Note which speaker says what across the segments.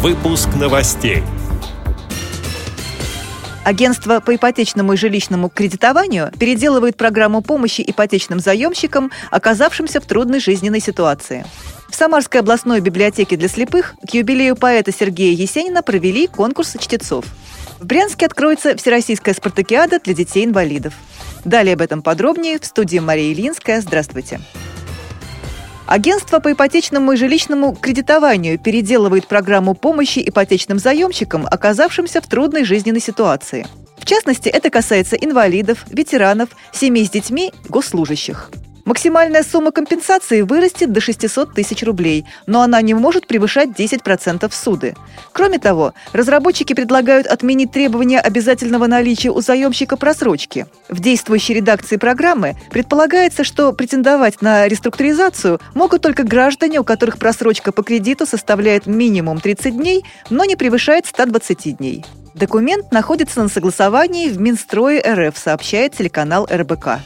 Speaker 1: Выпуск новостей.
Speaker 2: Агентство по ипотечному и жилищному кредитованию переделывает программу помощи ипотечным заемщикам, оказавшимся в трудной жизненной ситуации. В Самарской областной библиотеке для слепых к юбилею поэта Сергея Есенина провели конкурс чтецов. В Брянске откроется Всероссийская спартакиада для детей-инвалидов. Далее об этом подробнее в студии Мария Ильинская. Здравствуйте. Агентство по ипотечному и жилищному кредитованию переделывает программу помощи ипотечным заемщикам, оказавшимся в трудной жизненной ситуации. В частности, это касается инвалидов, ветеранов, семей с детьми, госслужащих. Максимальная сумма компенсации вырастет до 600 тысяч рублей, но она не может превышать 10% суды. Кроме того, разработчики предлагают отменить требования обязательного наличия у заемщика просрочки. В действующей редакции программы предполагается, что претендовать на реструктуризацию могут только граждане, у которых просрочка по кредиту составляет минимум 30 дней, но не превышает 120 дней. Документ находится на согласовании в Минстрое РФ, сообщает телеканал РБК.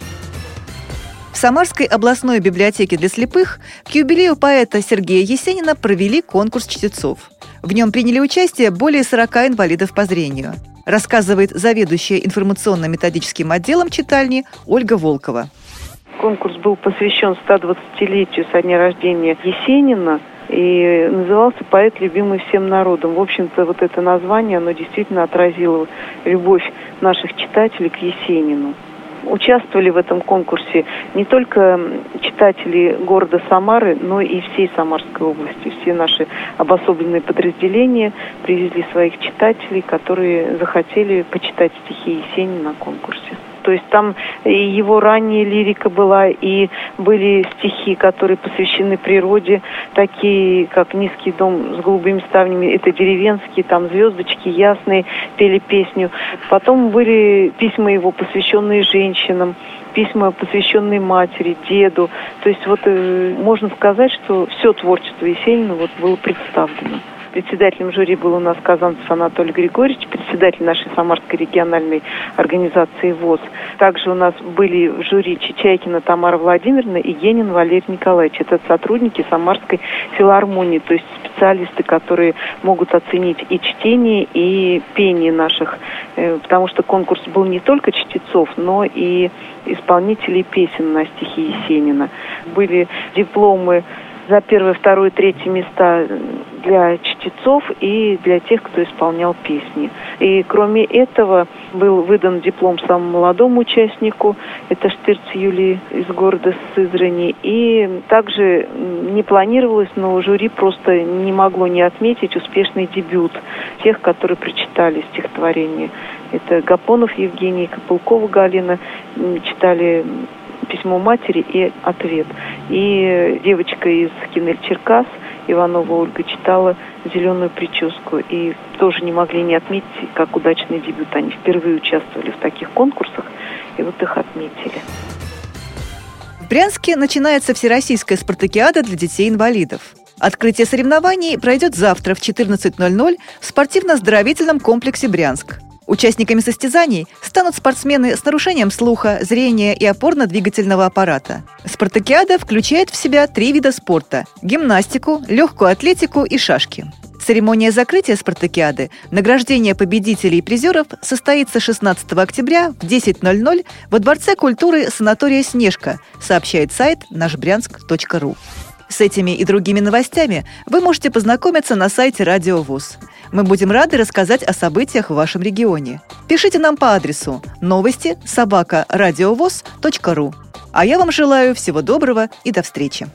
Speaker 2: В Самарской областной библиотеке для слепых к юбилею поэта Сергея Есенина провели конкурс чтецов. В нем приняли участие более 40 инвалидов по зрению, рассказывает заведующая информационно-методическим отделом читальни Ольга Волкова.
Speaker 3: Конкурс был посвящен 120-летию со дня рождения Есенина и назывался «Поэт, любимый всем народом». В общем-то, вот это название, оно действительно отразило любовь наших читателей к Есенину. Участвовали в этом конкурсе не только читатели города Самары, но и всей Самарской области. Все наши обособленные подразделения привезли своих читателей, которые захотели почитать стихи Есенина на конкурсе. То есть там и его ранняя лирика была, и были стихи, которые посвящены природе, такие как «Низкий дом с голубыми ставнями», это деревенские, там звездочки ясные пели песню. Потом были письма его, посвященные женщинам, письма, посвященные матери, деду. То есть вот э, можно сказать, что все творчество Есенина вот было представлено. Председателем жюри был у нас казанцев Анатолий Григорьевич, председатель нашей Самарской региональной организации ВОЗ. Также у нас были в жюри Чечайкина Тамара Владимировна и Енин Валерий Николаевич. Это сотрудники Самарской филармонии, то есть специалисты, которые могут оценить и чтение, и пение наших, э, потому что конкурс был не только чтецов, но и исполнителей песен на стихи Есенина. Были дипломы за первое, второе, третье места для чтецов и для тех, кто исполнял песни. И кроме этого был выдан диплом самому молодому участнику, это Штырц Юлии из города Сызрани. И также не планировалось, но жюри просто не могло не отметить успешный дебют тех, которые прочитали стихотворение. Это Гапонов Евгений, Копылкова Галина читали письмо матери и ответ. И девочка из Кинель Черкас, Иванова Ольга, читала «Зеленую прическу». И тоже не могли не отметить, как удачный дебют. Они впервые участвовали в таких конкурсах, и вот их отметили.
Speaker 2: В Брянске начинается Всероссийская спартакиада для детей-инвалидов. Открытие соревнований пройдет завтра в 14.00 в спортивно-оздоровительном комплексе «Брянск». Участниками состязаний станут спортсмены с нарушением слуха, зрения и опорно-двигательного аппарата. Спартакиада включает в себя три вида спорта – гимнастику, легкую атлетику и шашки. Церемония закрытия спартакиады, награждение победителей и призеров состоится 16 октября в 10.00 во Дворце культуры санатория «Снежка», сообщает сайт нашбрянск.ру. С этими и другими новостями вы можете познакомиться на сайте Радио ВУЗ. Мы будем рады рассказать о событиях в вашем регионе. Пишите нам по адресу новости собака ру. А я вам желаю всего доброго и до встречи.